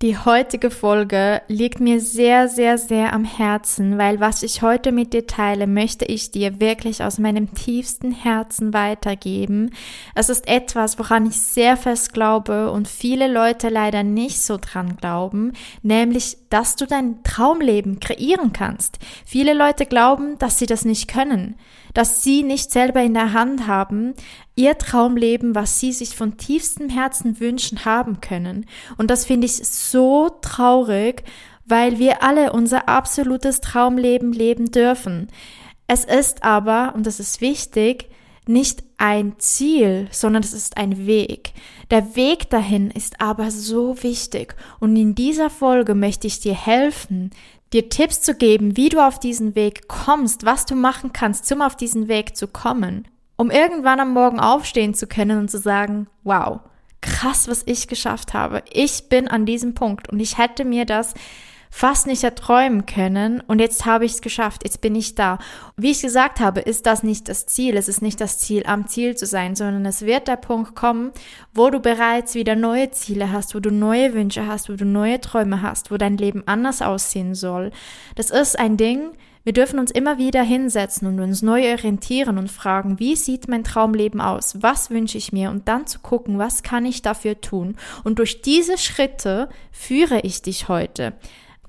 Die heutige Folge liegt mir sehr, sehr, sehr am Herzen, weil was ich heute mit dir teile, möchte ich dir wirklich aus meinem tiefsten Herzen weitergeben. Es ist etwas, woran ich sehr fest glaube und viele Leute leider nicht so dran glauben, nämlich, dass du dein Traumleben kreieren kannst. Viele Leute glauben, dass sie das nicht können dass sie nicht selber in der Hand haben, ihr Traumleben, was sie sich von tiefstem Herzen wünschen, haben können. Und das finde ich so traurig, weil wir alle unser absolutes Traumleben leben dürfen. Es ist aber, und das ist wichtig, nicht ein Ziel, sondern es ist ein Weg. Der Weg dahin ist aber so wichtig und in dieser Folge möchte ich dir helfen, dir Tipps zu geben, wie du auf diesen Weg kommst, was du machen kannst, um auf diesen Weg zu kommen, um irgendwann am Morgen aufstehen zu können und zu sagen, wow, krass, was ich geschafft habe. Ich bin an diesem Punkt und ich hätte mir das fast nicht erträumen können und jetzt habe ich es geschafft, jetzt bin ich da. Wie ich gesagt habe, ist das nicht das Ziel, es ist nicht das Ziel, am Ziel zu sein, sondern es wird der Punkt kommen, wo du bereits wieder neue Ziele hast, wo du neue Wünsche hast, wo du neue Träume hast, wo dein Leben anders aussehen soll. Das ist ein Ding, wir dürfen uns immer wieder hinsetzen und uns neu orientieren und fragen, wie sieht mein Traumleben aus? Was wünsche ich mir? Und dann zu gucken, was kann ich dafür tun? Und durch diese Schritte führe ich dich heute.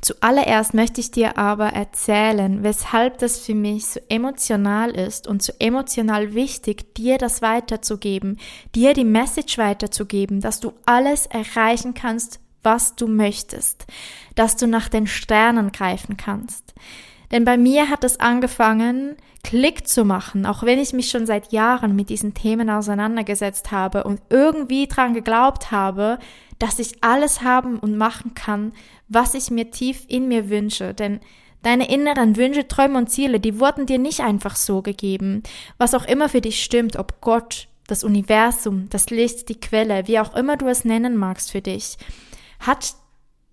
Zuallererst möchte ich dir aber erzählen, weshalb das für mich so emotional ist und so emotional wichtig, dir das weiterzugeben, dir die Message weiterzugeben, dass du alles erreichen kannst, was du möchtest, dass du nach den Sternen greifen kannst. Denn bei mir hat es angefangen, Klick zu machen, auch wenn ich mich schon seit Jahren mit diesen Themen auseinandergesetzt habe und irgendwie dran geglaubt habe, dass ich alles haben und machen kann, was ich mir tief in mir wünsche. Denn deine inneren Wünsche, Träume und Ziele, die wurden dir nicht einfach so gegeben. Was auch immer für dich stimmt, ob Gott, das Universum, das Licht, die Quelle, wie auch immer du es nennen magst für dich, hat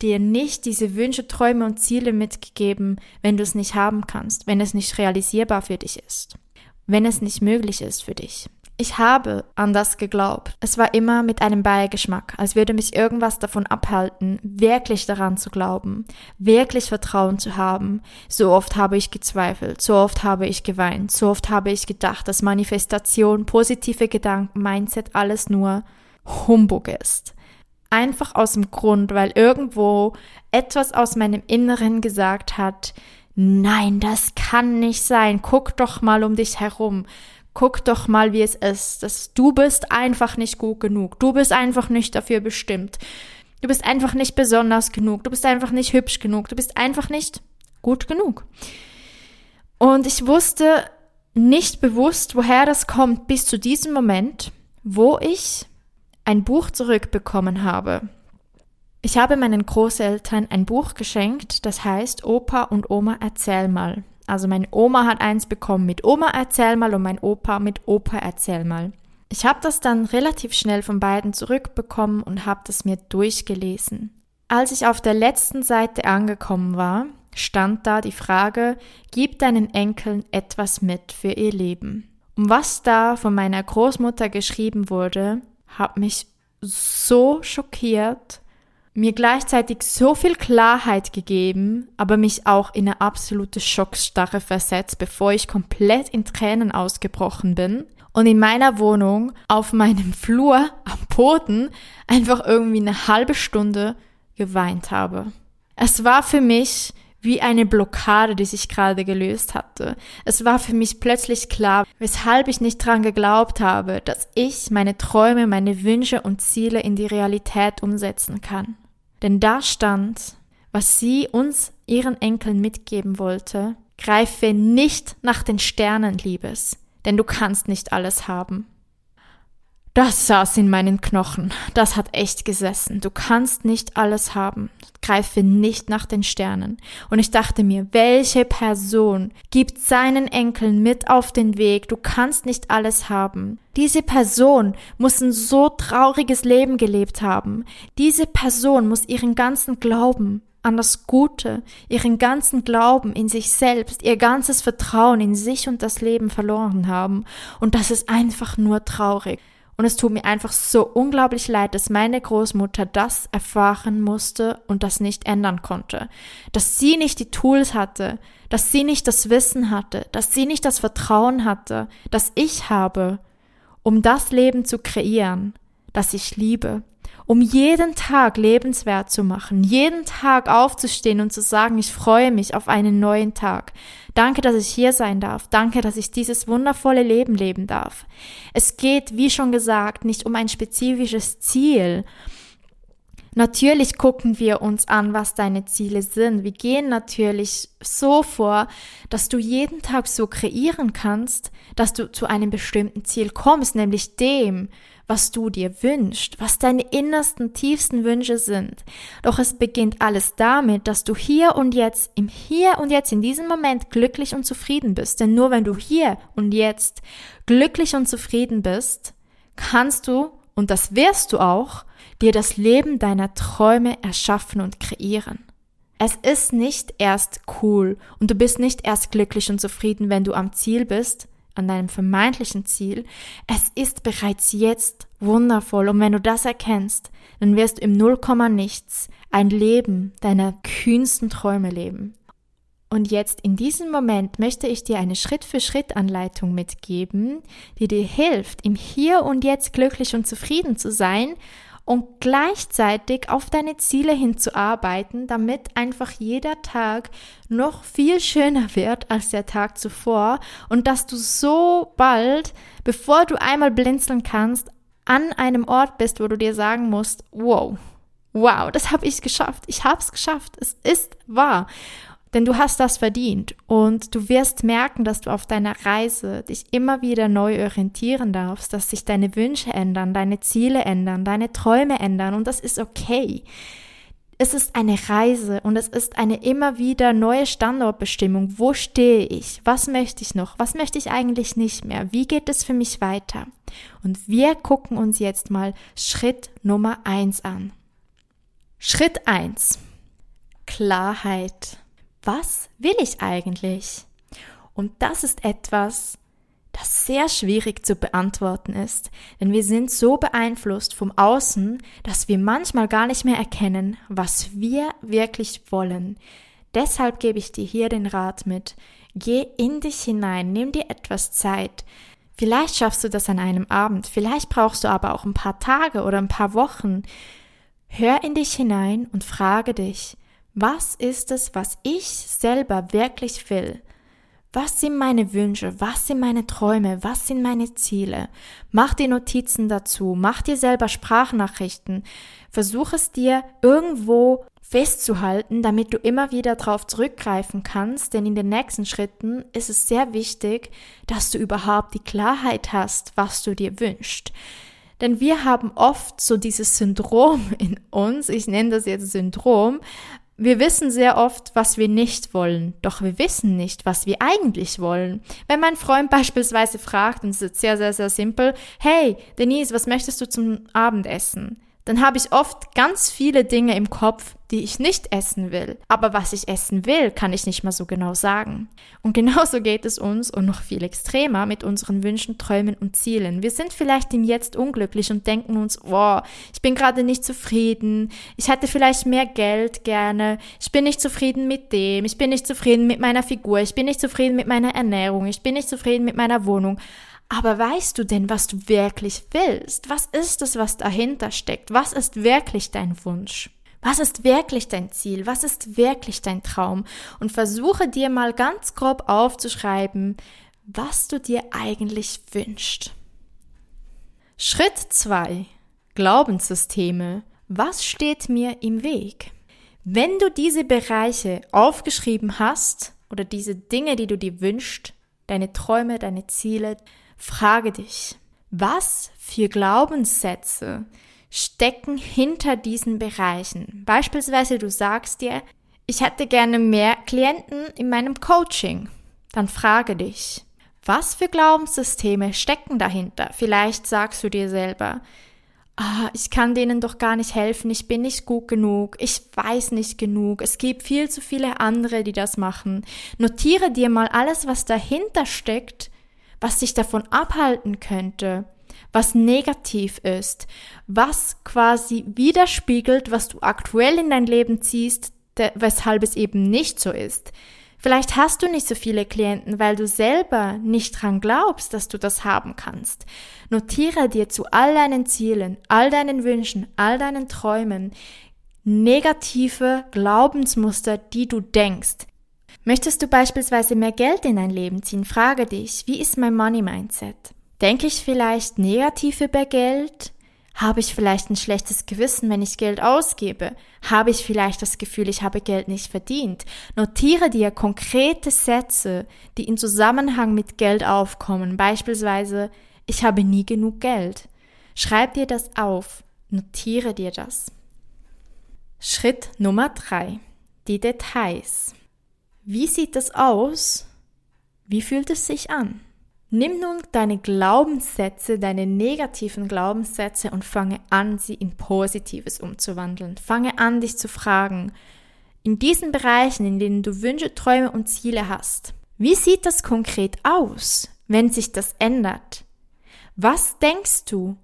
dir nicht diese Wünsche, Träume und Ziele mitgegeben, wenn du es nicht haben kannst, wenn es nicht realisierbar für dich ist, wenn es nicht möglich ist für dich. Ich habe an das geglaubt. Es war immer mit einem Beigeschmack, als würde mich irgendwas davon abhalten, wirklich daran zu glauben, wirklich Vertrauen zu haben. So oft habe ich gezweifelt, so oft habe ich geweint, so oft habe ich gedacht, dass Manifestation, positive Gedanken, Mindset alles nur Humbug ist. Einfach aus dem Grund, weil irgendwo etwas aus meinem Inneren gesagt hat, nein, das kann nicht sein, guck doch mal um dich herum guck doch mal, wie es ist. dass du bist einfach nicht gut genug. Du bist einfach nicht dafür bestimmt. Du bist einfach nicht besonders genug. Du bist einfach nicht hübsch genug. Du bist einfach nicht gut genug. Und ich wusste nicht bewusst, woher das kommt, bis zu diesem Moment, wo ich ein Buch zurückbekommen habe. Ich habe meinen Großeltern ein Buch geschenkt, das heißt Opa und Oma erzähl mal. Also meine Oma hat eins bekommen mit Oma erzähl mal und mein Opa mit Opa erzähl mal. Ich habe das dann relativ schnell von beiden zurückbekommen und habe das mir durchgelesen. Als ich auf der letzten Seite angekommen war, stand da die Frage, gib deinen Enkeln etwas mit für ihr Leben. Und was da von meiner Großmutter geschrieben wurde, hat mich so schockiert mir gleichzeitig so viel Klarheit gegeben, aber mich auch in eine absolute Schockstarre versetzt, bevor ich komplett in Tränen ausgebrochen bin und in meiner Wohnung auf meinem Flur am Boden einfach irgendwie eine halbe Stunde geweint habe. Es war für mich wie eine Blockade, die sich gerade gelöst hatte. Es war für mich plötzlich klar, weshalb ich nicht dran geglaubt habe, dass ich meine Träume, meine Wünsche und Ziele in die Realität umsetzen kann. Denn da stand, was sie uns, ihren Enkeln mitgeben wollte, greife nicht nach den Sternen, Liebes, denn du kannst nicht alles haben. Das saß in meinen Knochen. Das hat echt gesessen. Du kannst nicht alles haben. Greife nicht nach den Sternen. Und ich dachte mir, welche Person gibt seinen Enkeln mit auf den Weg? Du kannst nicht alles haben. Diese Person muss ein so trauriges Leben gelebt haben. Diese Person muss ihren ganzen Glauben an das Gute, ihren ganzen Glauben in sich selbst, ihr ganzes Vertrauen in sich und das Leben verloren haben. Und das ist einfach nur traurig. Und es tut mir einfach so unglaublich leid, dass meine Großmutter das erfahren musste und das nicht ändern konnte. Dass sie nicht die Tools hatte, dass sie nicht das Wissen hatte, dass sie nicht das Vertrauen hatte, das ich habe, um das Leben zu kreieren, das ich liebe, um jeden Tag lebenswert zu machen, jeden Tag aufzustehen und zu sagen, ich freue mich auf einen neuen Tag. Danke, dass ich hier sein darf. Danke, dass ich dieses wundervolle Leben leben darf. Es geht, wie schon gesagt, nicht um ein spezifisches Ziel. Natürlich gucken wir uns an, was deine Ziele sind. Wir gehen natürlich so vor, dass du jeden Tag so kreieren kannst, dass du zu einem bestimmten Ziel kommst, nämlich dem, was du dir wünschst, was deine innersten, tiefsten Wünsche sind. Doch es beginnt alles damit, dass du hier und jetzt, im Hier und Jetzt, in diesem Moment glücklich und zufrieden bist. Denn nur wenn du hier und jetzt glücklich und zufrieden bist, kannst du, und das wirst du auch, dir das Leben deiner Träume erschaffen und kreieren. Es ist nicht erst cool und du bist nicht erst glücklich und zufrieden, wenn du am Ziel bist, an deinem vermeintlichen Ziel, es ist bereits jetzt wundervoll und wenn du das erkennst, dann wirst du im Nullkomma nichts ein Leben deiner kühnsten Träume leben. Und jetzt in diesem Moment möchte ich dir eine Schritt-für-Schritt-Anleitung mitgeben, die dir hilft, im Hier und Jetzt glücklich und zufrieden zu sein und gleichzeitig auf deine Ziele hinzuarbeiten, damit einfach jeder Tag noch viel schöner wird als der Tag zuvor und dass du so bald, bevor du einmal blinzeln kannst, an einem Ort bist, wo du dir sagen musst, wow, wow, das habe ich geschafft, ich habe es geschafft, es ist wahr. Denn du hast das verdient und du wirst merken, dass du auf deiner Reise dich immer wieder neu orientieren darfst, dass sich deine Wünsche ändern, deine Ziele ändern, deine Träume ändern und das ist okay. Es ist eine Reise und es ist eine immer wieder neue Standortbestimmung. Wo stehe ich? Was möchte ich noch? Was möchte ich eigentlich nicht mehr? Wie geht es für mich weiter? Und wir gucken uns jetzt mal Schritt Nummer eins an. Schritt eins: Klarheit was will ich eigentlich? Und das ist etwas, das sehr schwierig zu beantworten ist, denn wir sind so beeinflusst vom Außen, dass wir manchmal gar nicht mehr erkennen, was wir wirklich wollen. Deshalb gebe ich dir hier den Rat mit. Geh in dich hinein, nimm dir etwas Zeit. Vielleicht schaffst du das an einem Abend, vielleicht brauchst du aber auch ein paar Tage oder ein paar Wochen. Hör in dich hinein und frage dich, was ist es, was ich selber wirklich will? Was sind meine Wünsche? Was sind meine Träume? Was sind meine Ziele? Mach dir Notizen dazu. Mach dir selber Sprachnachrichten. Versuch es dir irgendwo festzuhalten, damit du immer wieder darauf zurückgreifen kannst, denn in den nächsten Schritten ist es sehr wichtig, dass du überhaupt die Klarheit hast, was du dir wünschst. Denn wir haben oft so dieses Syndrom in uns, ich nenne das jetzt Syndrom, wir wissen sehr oft, was wir nicht wollen, doch wir wissen nicht, was wir eigentlich wollen. Wenn mein Freund beispielsweise fragt, und es ist sehr, sehr, sehr simpel, hey, Denise, was möchtest du zum Abendessen? Dann habe ich oft ganz viele Dinge im Kopf, die ich nicht essen will. Aber was ich essen will, kann ich nicht mal so genau sagen. Und genauso geht es uns und noch viel extremer mit unseren Wünschen, Träumen und Zielen. Wir sind vielleicht im Jetzt unglücklich und denken uns, wow, ich bin gerade nicht zufrieden, ich hätte vielleicht mehr Geld gerne, ich bin nicht zufrieden mit dem, ich bin nicht zufrieden mit meiner Figur, ich bin nicht zufrieden mit meiner Ernährung, ich bin nicht zufrieden mit meiner Wohnung. Aber weißt du denn, was du wirklich willst? Was ist es, was dahinter steckt? Was ist wirklich dein Wunsch? Was ist wirklich dein Ziel? Was ist wirklich dein Traum? Und versuche dir mal ganz grob aufzuschreiben, was du dir eigentlich wünschst. Schritt zwei: Glaubenssysteme. Was steht mir im Weg? Wenn du diese Bereiche aufgeschrieben hast oder diese Dinge, die du dir wünschst, deine Träume, deine Ziele, frage dich, was für Glaubenssätze stecken hinter diesen Bereichen? Beispielsweise du sagst dir, ich hätte gerne mehr Klienten in meinem Coaching. Dann frage dich, was für Glaubenssysteme stecken dahinter? Vielleicht sagst du dir selber, ah, ich kann denen doch gar nicht helfen, ich bin nicht gut genug, ich weiß nicht genug, es gibt viel zu viele andere, die das machen. Notiere dir mal alles, was dahinter steckt, was dich davon abhalten könnte, was negativ ist, was quasi widerspiegelt, was du aktuell in dein Leben ziehst, weshalb es eben nicht so ist. Vielleicht hast du nicht so viele Klienten, weil du selber nicht dran glaubst, dass du das haben kannst. Notiere dir zu all deinen Zielen, all deinen Wünschen, all deinen Träumen negative Glaubensmuster, die du denkst. Möchtest du beispielsweise mehr Geld in dein Leben ziehen? Frage dich, wie ist mein Money Mindset? Denke ich vielleicht negativ über Geld? Habe ich vielleicht ein schlechtes Gewissen, wenn ich Geld ausgebe? Habe ich vielleicht das Gefühl, ich habe Geld nicht verdient? Notiere dir konkrete Sätze, die in Zusammenhang mit Geld aufkommen. Beispielsweise, ich habe nie genug Geld. Schreib dir das auf. Notiere dir das. Schritt Nummer drei: Die Details. Wie sieht das aus? Wie fühlt es sich an? Nimm nun deine Glaubenssätze, deine negativen Glaubenssätze und fange an, sie in Positives umzuwandeln. Fange an, dich zu fragen, in diesen Bereichen, in denen du Wünsche, Träume und Ziele hast, wie sieht das konkret aus, wenn sich das ändert? Was denkst du,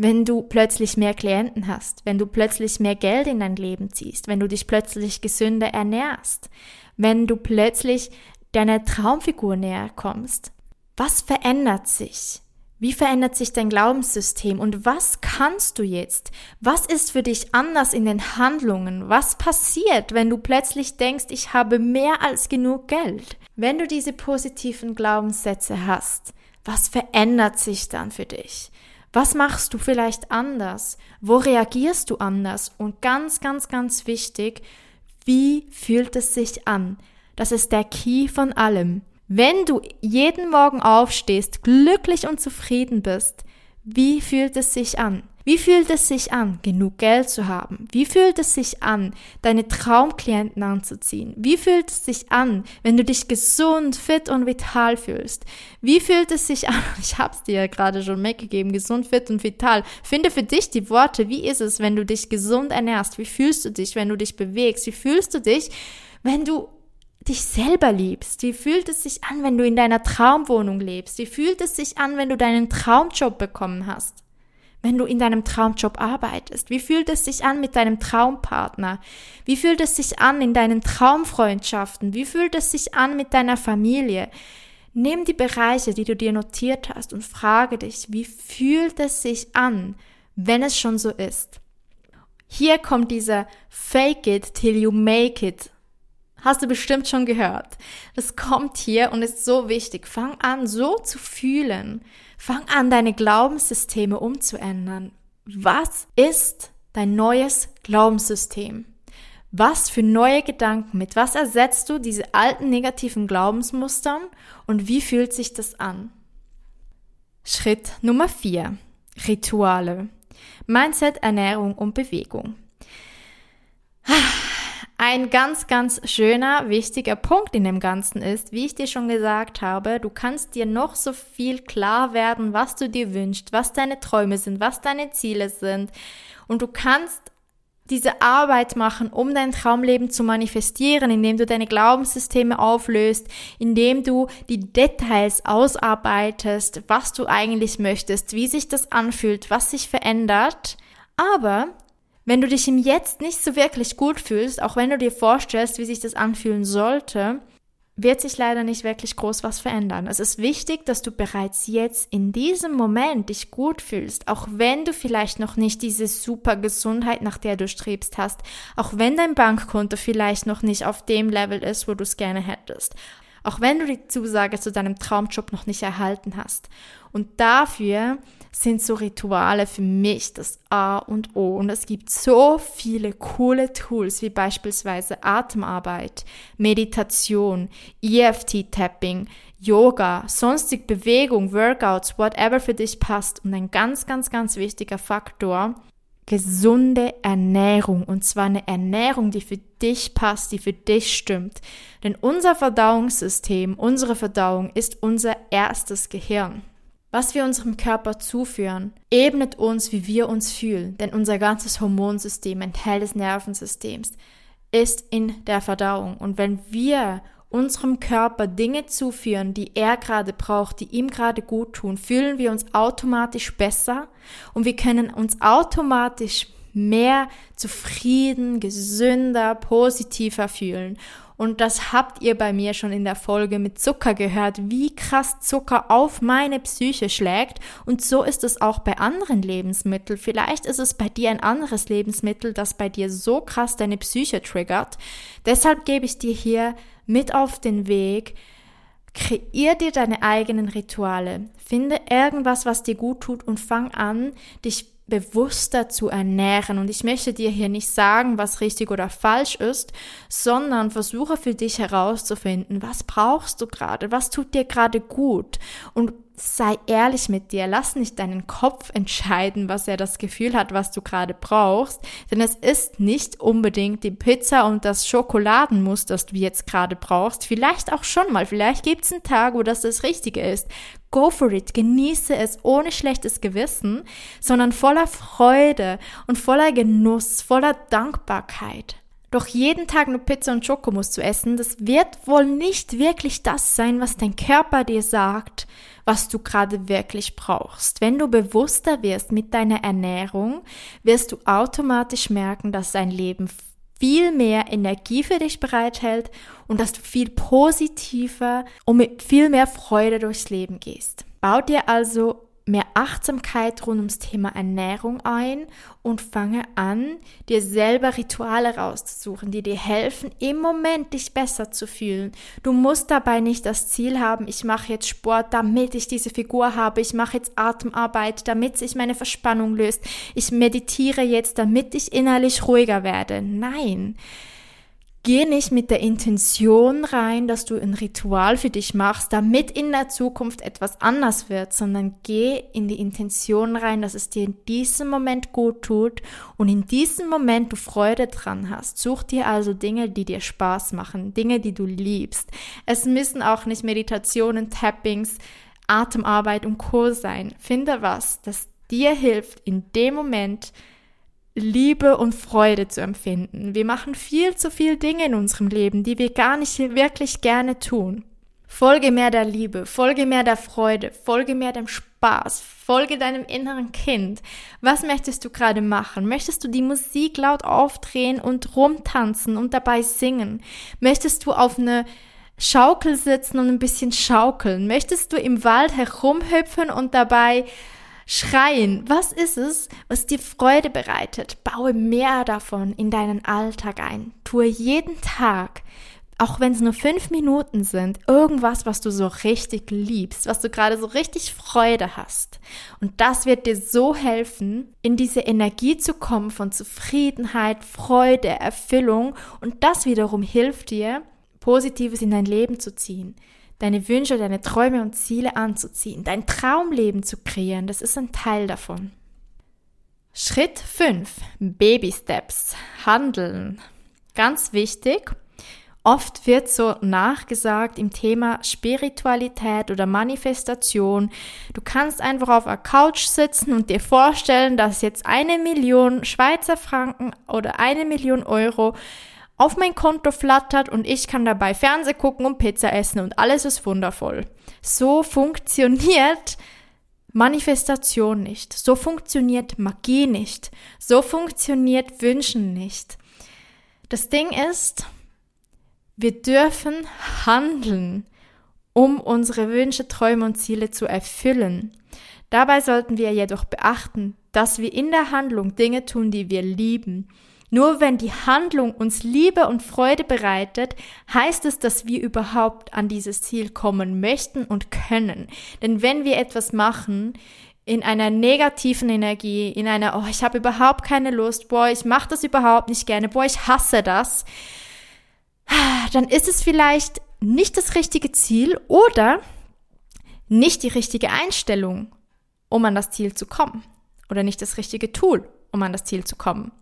wenn du plötzlich mehr Klienten hast, wenn du plötzlich mehr Geld in dein Leben ziehst, wenn du dich plötzlich gesünder ernährst, wenn du plötzlich deiner Traumfigur näher kommst? Was verändert sich? Wie verändert sich dein Glaubenssystem und was kannst du jetzt? Was ist für dich anders in den Handlungen? Was passiert, wenn du plötzlich denkst, ich habe mehr als genug Geld? Wenn du diese positiven Glaubenssätze hast, was verändert sich dann für dich? Was machst du vielleicht anders? Wo reagierst du anders? Und ganz, ganz, ganz wichtig, wie fühlt es sich an? Das ist der Key von allem. Wenn du jeden Morgen aufstehst, glücklich und zufrieden bist, wie fühlt es sich an? Wie fühlt es sich an, genug Geld zu haben? Wie fühlt es sich an, deine Traumklienten anzuziehen? Wie fühlt es sich an, wenn du dich gesund, fit und vital fühlst? Wie fühlt es sich an? Ich hab's dir ja gerade schon mitgegeben, gesund, fit und vital. Finde für dich die Worte. Wie ist es, wenn du dich gesund ernährst? Wie fühlst du dich, wenn du dich bewegst? Wie fühlst du dich, wenn du dich selber liebst? Wie fühlt es sich an, wenn du in deiner Traumwohnung lebst? Wie fühlt es sich an, wenn du deinen Traumjob bekommen hast? Wenn du in deinem Traumjob arbeitest? Wie fühlt es sich an mit deinem Traumpartner? Wie fühlt es sich an in deinen Traumfreundschaften? Wie fühlt es sich an mit deiner Familie? Nimm die Bereiche, die du dir notiert hast und frage dich, wie fühlt es sich an, wenn es schon so ist? Hier kommt dieser Fake it till you make it Hast du bestimmt schon gehört. Das kommt hier und ist so wichtig. Fang an, so zu fühlen. Fang an, deine Glaubenssysteme umzuändern. Was ist dein neues Glaubenssystem? Was für neue Gedanken, mit was ersetzt du diese alten negativen Glaubensmustern und wie fühlt sich das an? Schritt Nummer 4. Rituale. Mindset, Ernährung und Bewegung. Ein ganz, ganz schöner, wichtiger Punkt in dem Ganzen ist, wie ich dir schon gesagt habe, du kannst dir noch so viel klar werden, was du dir wünschst, was deine Träume sind, was deine Ziele sind. Und du kannst diese Arbeit machen, um dein Traumleben zu manifestieren, indem du deine Glaubenssysteme auflöst, indem du die Details ausarbeitest, was du eigentlich möchtest, wie sich das anfühlt, was sich verändert. Aber wenn du dich im Jetzt nicht so wirklich gut fühlst, auch wenn du dir vorstellst, wie sich das anfühlen sollte, wird sich leider nicht wirklich groß was verändern. Es ist wichtig, dass du bereits jetzt in diesem Moment dich gut fühlst, auch wenn du vielleicht noch nicht diese super Gesundheit, nach der du strebst hast, auch wenn dein Bankkonto vielleicht noch nicht auf dem Level ist, wo du es gerne hättest, auch wenn du die Zusage zu deinem Traumjob noch nicht erhalten hast. Und dafür sind so Rituale für mich das A und O. Und es gibt so viele coole Tools, wie beispielsweise Atemarbeit, Meditation, EFT-Tapping, Yoga, sonstig Bewegung, Workouts, whatever für dich passt. Und ein ganz, ganz, ganz wichtiger Faktor, gesunde Ernährung. Und zwar eine Ernährung, die für dich passt, die für dich stimmt. Denn unser Verdauungssystem, unsere Verdauung ist unser erstes Gehirn. Was wir unserem Körper zuführen, ebnet uns, wie wir uns fühlen, denn unser ganzes Hormonsystem, ein Teil des Nervensystems, ist in der Verdauung. Und wenn wir unserem Körper Dinge zuführen, die er gerade braucht, die ihm gerade gut tun, fühlen wir uns automatisch besser und wir können uns automatisch mehr zufrieden, gesünder, positiver fühlen. Und das habt ihr bei mir schon in der Folge mit Zucker gehört, wie krass Zucker auf meine Psyche schlägt. Und so ist es auch bei anderen Lebensmitteln. Vielleicht ist es bei dir ein anderes Lebensmittel, das bei dir so krass deine Psyche triggert. Deshalb gebe ich dir hier mit auf den Weg, Kreier dir deine eigenen Rituale. Finde irgendwas, was dir gut tut und fang an, dich bewusster zu ernähren. Und ich möchte dir hier nicht sagen, was richtig oder falsch ist, sondern versuche für dich herauszufinden, was brauchst du gerade, was tut dir gerade gut und sei ehrlich mit dir. Lass nicht deinen Kopf entscheiden, was er das Gefühl hat, was du gerade brauchst. Denn es ist nicht unbedingt die Pizza und das Schokoladenmus, das du jetzt gerade brauchst. Vielleicht auch schon mal. Vielleicht gibt es einen Tag, wo das das Richtige ist. Go for it. Genieße es ohne schlechtes Gewissen, sondern voller Freude und voller Genuss, voller Dankbarkeit. Doch jeden Tag nur Pizza und Schokomus zu essen, das wird wohl nicht wirklich das sein, was dein Körper dir sagt, was du gerade wirklich brauchst. Wenn du bewusster wirst mit deiner Ernährung, wirst du automatisch merken, dass dein Leben viel mehr Energie für dich bereithält und dass du viel positiver und mit viel mehr Freude durchs Leben gehst. Bau dir also mehr Achtsamkeit rund ums Thema Ernährung ein und fange an, dir selber Rituale rauszusuchen, die dir helfen, im Moment dich besser zu fühlen. Du musst dabei nicht das Ziel haben, ich mache jetzt Sport, damit ich diese Figur habe, ich mache jetzt Atemarbeit, damit sich meine Verspannung löst, ich meditiere jetzt, damit ich innerlich ruhiger werde. Nein. Geh nicht mit der Intention rein, dass du ein Ritual für dich machst, damit in der Zukunft etwas anders wird, sondern geh in die Intention rein, dass es dir in diesem Moment gut tut und in diesem Moment du Freude dran hast. Such dir also Dinge, die dir Spaß machen, Dinge, die du liebst. Es müssen auch nicht Meditationen, Tappings, Atemarbeit und Co sein. Finde was, das dir hilft, in dem Moment Liebe und Freude zu empfinden. Wir machen viel zu viel Dinge in unserem Leben, die wir gar nicht wirklich gerne tun. Folge mehr der Liebe, folge mehr der Freude, folge mehr dem Spaß, folge deinem inneren Kind. Was möchtest du gerade machen? Möchtest du die Musik laut aufdrehen und rumtanzen und dabei singen? Möchtest du auf eine Schaukel sitzen und ein bisschen schaukeln? Möchtest du im Wald herumhüpfen und dabei Schreien, was ist es, was dir Freude bereitet? Baue mehr davon in deinen Alltag ein. Tue jeden Tag, auch wenn es nur fünf Minuten sind, irgendwas, was du so richtig liebst, was du gerade so richtig Freude hast. Und das wird dir so helfen, in diese Energie zu kommen von Zufriedenheit, Freude, Erfüllung. Und das wiederum hilft dir, Positives in dein Leben zu ziehen deine Wünsche, deine Träume und Ziele anzuziehen, dein Traumleben zu kreieren, das ist ein Teil davon. Schritt 5. Baby Steps. Handeln. Ganz wichtig. Oft wird so nachgesagt im Thema Spiritualität oder Manifestation. Du kannst einfach auf der Couch sitzen und dir vorstellen, dass jetzt eine Million Schweizer Franken oder eine Million Euro auf mein Konto flattert und ich kann dabei Fernseh gucken und Pizza essen und alles ist wundervoll. So funktioniert Manifestation nicht. So funktioniert Magie nicht. So funktioniert Wünschen nicht. Das Ding ist, wir dürfen handeln, um unsere Wünsche, Träume und Ziele zu erfüllen. Dabei sollten wir jedoch beachten, dass wir in der Handlung Dinge tun, die wir lieben, Nur wenn die Handlung uns Liebe und Freude bereitet, heißt es, dass wir überhaupt an dieses Ziel kommen möchten und können. Denn wenn wir etwas machen, in einer negativen Energie, in einer, oh, ich habe überhaupt keine Lust, boah, ich mache das überhaupt nicht gerne, boah, ich hasse das, dann ist es vielleicht nicht das richtige Ziel oder nicht die richtige Einstellung, um an das Ziel zu kommen. Oder nicht das richtige Tool, um an das Ziel zu kommen.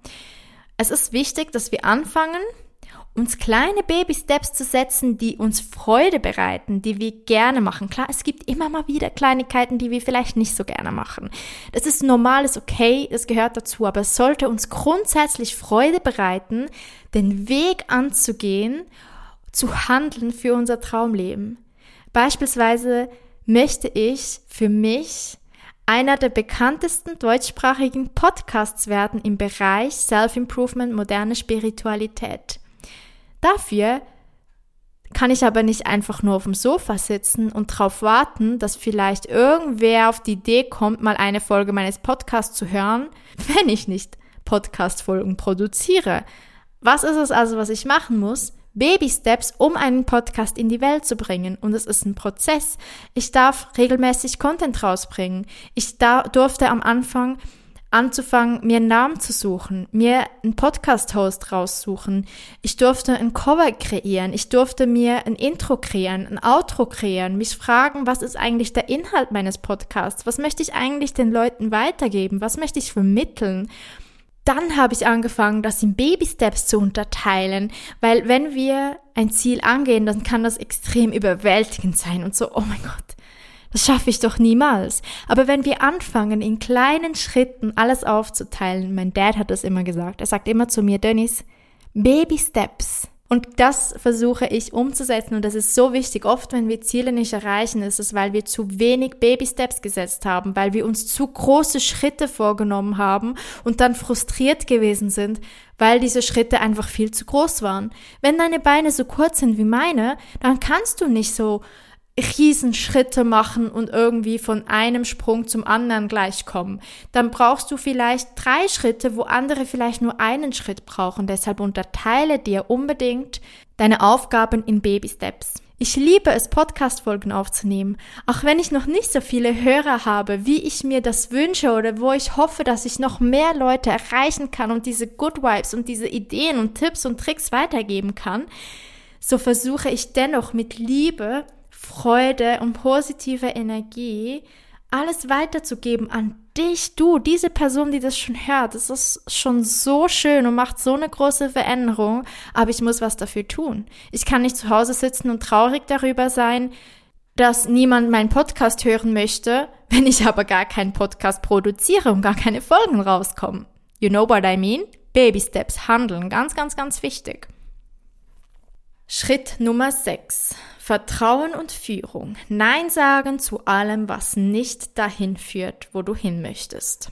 Es ist wichtig, dass wir anfangen, uns kleine Baby-Steps zu setzen, die uns Freude bereiten, die wir gerne machen. Klar, es gibt immer mal wieder Kleinigkeiten, die wir vielleicht nicht so gerne machen. Das ist normal, ist okay, das gehört dazu, aber es sollte uns grundsätzlich Freude bereiten, den Weg anzugehen, zu handeln für unser Traumleben. Beispielsweise möchte ich für mich einer der bekanntesten deutschsprachigen Podcasts werden im Bereich Self-Improvement, moderne Spiritualität. Dafür kann ich aber nicht einfach nur auf dem Sofa sitzen und darauf warten, dass vielleicht irgendwer auf die Idee kommt, mal eine Folge meines Podcasts zu hören, wenn ich nicht Podcast-Folgen produziere. Was ist es also, was ich machen muss? Baby Steps, um einen Podcast in die Welt zu bringen. Und es ist ein Prozess. Ich darf regelmäßig Content rausbringen. Ich da, durfte am Anfang anzufangen, mir einen Namen zu suchen, mir einen Podcast-Host raussuchen. Ich durfte ein Cover kreieren. Ich durfte mir ein Intro kreieren, ein Outro kreieren, mich fragen, was ist eigentlich der Inhalt meines Podcasts? Was möchte ich eigentlich den Leuten weitergeben? Was möchte ich vermitteln? Dann habe ich angefangen, das in Baby-Steps zu unterteilen, weil wenn wir ein Ziel angehen, dann kann das extrem überwältigend sein und so, oh mein Gott, das schaffe ich doch niemals. Aber wenn wir anfangen, in kleinen Schritten alles aufzuteilen, mein Dad hat das immer gesagt, er sagt immer zu mir, Dennis, Baby Steps. Und das versuche ich umzusetzen und das ist so wichtig. Oft, wenn wir Ziele nicht erreichen, ist es, weil wir zu wenig Baby Steps gesetzt haben, weil wir uns zu große Schritte vorgenommen haben und dann frustriert gewesen sind, weil diese Schritte einfach viel zu groß waren. Wenn deine Beine so kurz sind wie meine, dann kannst du nicht so Riesenschritte machen und irgendwie von einem Sprung zum anderen gleichkommen. Dann brauchst du vielleicht drei Schritte, wo andere vielleicht nur einen Schritt brauchen. Deshalb unterteile dir unbedingt deine Aufgaben in Baby-Steps. Ich liebe es, Podcast-Folgen aufzunehmen, auch wenn ich noch nicht so viele Hörer habe, wie ich mir das wünsche oder wo ich hoffe, dass ich noch mehr Leute erreichen kann und diese Good Vibes und diese Ideen und Tipps und Tricks weitergeben kann, so versuche ich dennoch mit Liebe Freude und positive Energie alles weiterzugeben an dich, du, diese Person, die das schon hört. Das ist schon so schön und macht so eine große Veränderung, aber ich muss was dafür tun. Ich kann nicht zu Hause sitzen und traurig darüber sein, dass niemand meinen Podcast hören möchte, wenn ich aber gar keinen Podcast produziere und gar keine Folgen rauskommen. You know what I mean? Baby Steps, handeln, ganz, ganz, ganz wichtig. Schritt Nummer 6. Vertrauen und Führung. Nein sagen zu allem, was nicht dahin führt, wo du hin möchtest.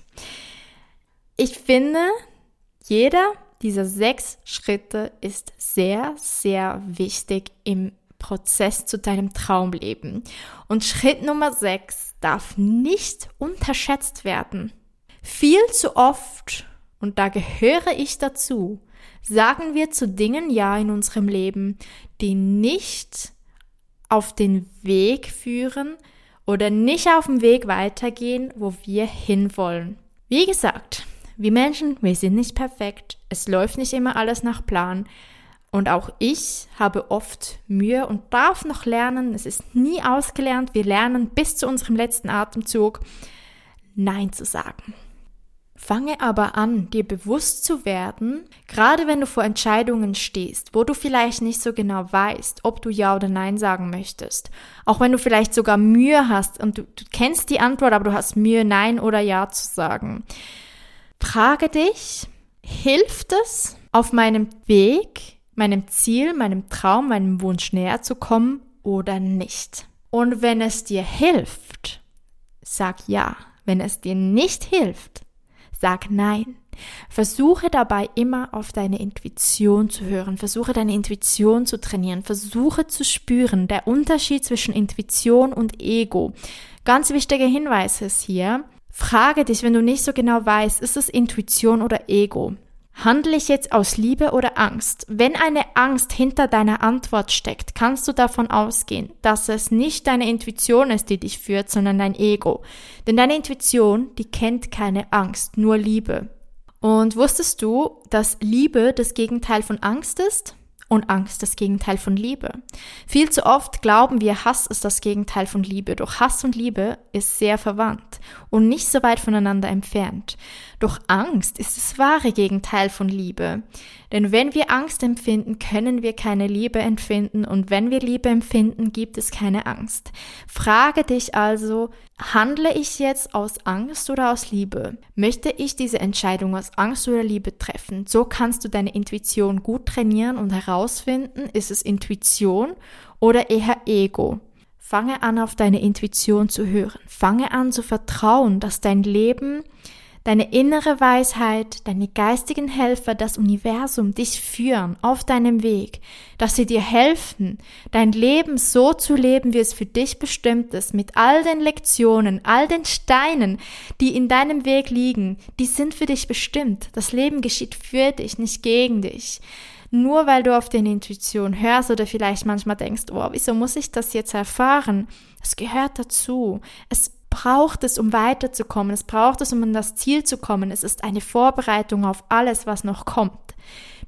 Ich finde, jeder dieser sechs Schritte ist sehr, sehr wichtig im Prozess zu deinem Traumleben. Und Schritt Nummer sechs darf nicht unterschätzt werden. Viel zu oft, und da gehöre ich dazu, sagen wir zu Dingen Ja in unserem Leben, die nicht auf den Weg führen oder nicht auf dem Weg weitergehen, wo wir hinwollen. Wie gesagt, wir Menschen, wir sind nicht perfekt. Es läuft nicht immer alles nach Plan. Und auch ich habe oft Mühe und darf noch lernen. Es ist nie ausgelernt. Wir lernen bis zu unserem letzten Atemzug Nein zu sagen. Fange aber an, dir bewusst zu werden, gerade wenn du vor Entscheidungen stehst, wo du vielleicht nicht so genau weißt, ob du Ja oder Nein sagen möchtest. Auch wenn du vielleicht sogar Mühe hast und du, du kennst die Antwort, aber du hast Mühe, Nein oder Ja zu sagen. Frage dich, hilft es, auf meinem Weg, meinem Ziel, meinem Traum, meinem Wunsch näher zu kommen oder nicht? Und wenn es dir hilft, sag Ja. Wenn es dir nicht hilft, Sag nein. Versuche dabei immer auf deine Intuition zu hören. Versuche deine Intuition zu trainieren. Versuche zu spüren. Der Unterschied zwischen Intuition und Ego. Ganz wichtiger Hinweis ist hier. Frage dich, wenn du nicht so genau weißt, ist es Intuition oder Ego? Handle ich jetzt aus Liebe oder Angst? Wenn eine Angst hinter deiner Antwort steckt, kannst du davon ausgehen, dass es nicht deine Intuition ist, die dich führt, sondern dein Ego. Denn deine Intuition, die kennt keine Angst, nur Liebe. Und wusstest du, dass Liebe das Gegenteil von Angst ist? Und Angst das Gegenteil von Liebe. Viel zu oft glauben wir, Hass ist das Gegenteil von Liebe, doch Hass und Liebe ist sehr verwandt und nicht so weit voneinander entfernt. Doch Angst ist das wahre Gegenteil von Liebe. Denn wenn wir Angst empfinden, können wir keine Liebe empfinden und wenn wir Liebe empfinden, gibt es keine Angst. Frage dich also, handle ich jetzt aus Angst oder aus Liebe? Möchte ich diese Entscheidung aus Angst oder Liebe treffen? So kannst du deine Intuition gut trainieren und herausfinden, ist es Intuition oder eher Ego? Fange an, auf deine Intuition zu hören. Fange an zu vertrauen, dass dein Leben deine innere Weisheit, deine geistigen Helfer, das Universum dich führen auf deinem Weg, dass sie dir helfen, dein Leben so zu leben, wie es für dich bestimmt ist, mit all den Lektionen, all den Steinen, die in deinem Weg liegen, die sind für dich bestimmt. Das Leben geschieht für dich, nicht gegen dich. Nur weil du auf deine Intuition hörst oder vielleicht manchmal denkst, oh, wieso muss ich das jetzt erfahren? Es gehört dazu. Es braucht es, um weiterzukommen. Es braucht es, um an das Ziel zu kommen. Es ist eine Vorbereitung auf alles, was noch kommt.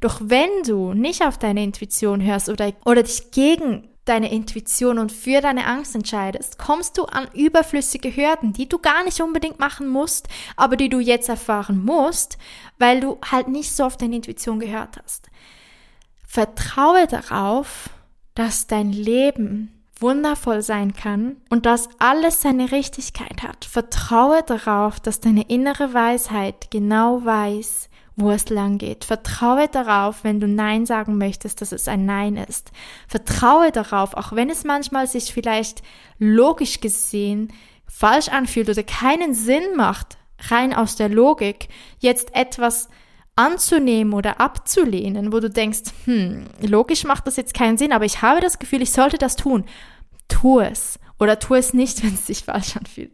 Doch wenn du nicht auf deine Intuition hörst oder, oder dich gegen deine Intuition und für deine Angst entscheidest, kommst du an überflüssige Hürden, die du gar nicht unbedingt machen musst, aber die du jetzt erfahren musst, weil du halt nicht so auf deine Intuition gehört hast. Vertraue darauf, dass dein Leben wundervoll sein kann und dass alles seine Richtigkeit hat. Vertraue darauf, dass deine innere Weisheit genau weiß, wo es lang geht. Vertraue darauf, wenn du Nein sagen möchtest, dass es ein Nein ist. Vertraue darauf, auch wenn es manchmal sich vielleicht logisch gesehen falsch anfühlt oder keinen Sinn macht, rein aus der Logik, jetzt etwas anzunehmen oder abzulehnen, wo du denkst, hm, logisch macht das jetzt keinen Sinn, aber ich habe das Gefühl, ich sollte das tun. Tu es oder tu es nicht, wenn es sich falsch anfühlt.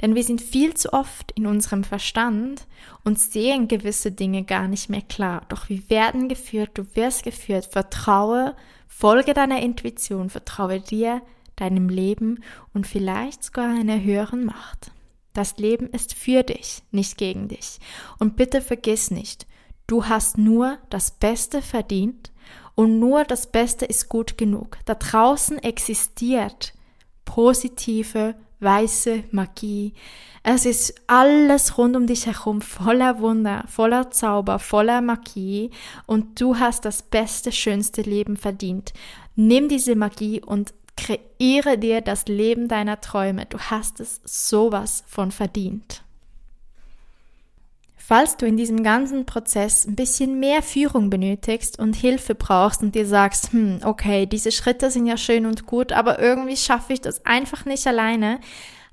Denn wir sind viel zu oft in unserem Verstand und sehen gewisse Dinge gar nicht mehr klar. Doch wir werden geführt, du wirst geführt. Vertraue, folge deiner Intuition, vertraue dir, deinem Leben und vielleicht sogar einer höheren Macht. Das Leben ist für dich, nicht gegen dich. Und bitte vergiss nicht, du hast nur das Beste verdient und nur das Beste ist gut genug. Da draußen existiert positive, weiße Magie. Es ist alles rund um dich herum voller Wunder, voller Zauber, voller Magie und du hast das beste, schönste Leben verdient. Nimm diese Magie und Kreiere dir das Leben deiner Träume. Du hast es sowas von verdient. Falls du in diesem ganzen Prozess ein bisschen mehr Führung benötigst und Hilfe brauchst und dir sagst, hm, okay, diese Schritte sind ja schön und gut, aber irgendwie schaffe ich das einfach nicht alleine,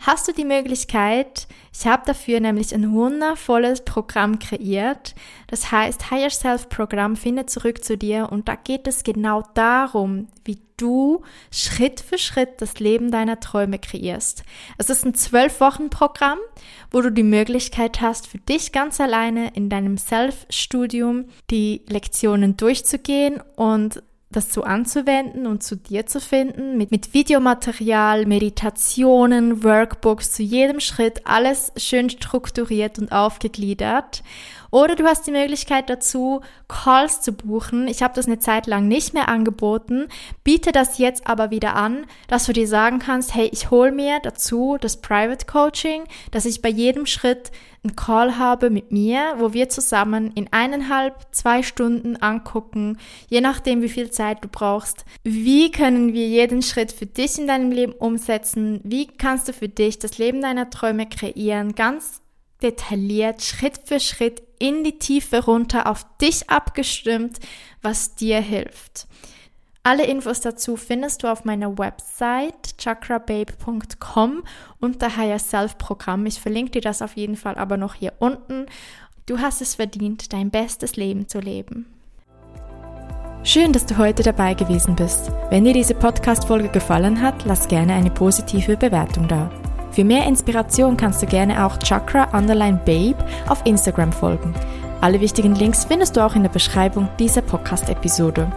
hast du die Möglichkeit, ich habe dafür nämlich ein wundervolles Programm kreiert. Das heißt Higher Self Programm, finde zurück zu dir und da geht es genau darum, wie du Schritt für Schritt das Leben deiner Träume kreierst. Es ist ein zwölf Wochen Programm, wo du die Möglichkeit hast, für dich ganz alleine in deinem Self-Studium die Lektionen durchzugehen und das so anzuwenden und zu dir zu finden, mit, mit Videomaterial, Meditationen, Workbooks, zu jedem Schritt, alles schön strukturiert und aufgegliedert. Oder du hast die Möglichkeit dazu, Calls zu buchen. Ich habe das eine Zeit lang nicht mehr angeboten, biete das jetzt aber wieder an, dass du dir sagen kannst, hey, ich hole mir dazu das Private Coaching, dass ich bei jedem Schritt einen Call habe mit mir, wo wir zusammen in eineinhalb, zwei Stunden angucken, je nachdem, wie viel Zeit du brauchst, wie können wir jeden Schritt für dich in deinem Leben umsetzen, wie kannst du für dich das Leben deiner Träume kreieren, ganz detailliert, Schritt für Schritt in die Tiefe runter auf dich abgestimmt, was dir hilft. Alle Infos dazu findest du auf meiner Website chakrababe.com unter Higher Self Programm. Ich verlinke dir das auf jeden Fall aber noch hier unten. Du hast es verdient, dein bestes Leben zu leben. Schön, dass du heute dabei gewesen bist. Wenn dir diese Podcast-Folge gefallen hat, lass gerne eine positive Bewertung da. Für mehr Inspiration kannst du gerne auch Chakra Underline Babe auf Instagram folgen. Alle wichtigen Links findest du auch in der Beschreibung dieser Podcast-Episode.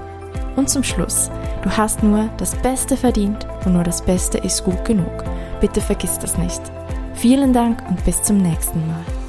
Und zum Schluss, du hast nur das Beste verdient und nur das Beste ist gut genug. Bitte vergiss das nicht. Vielen Dank und bis zum nächsten Mal.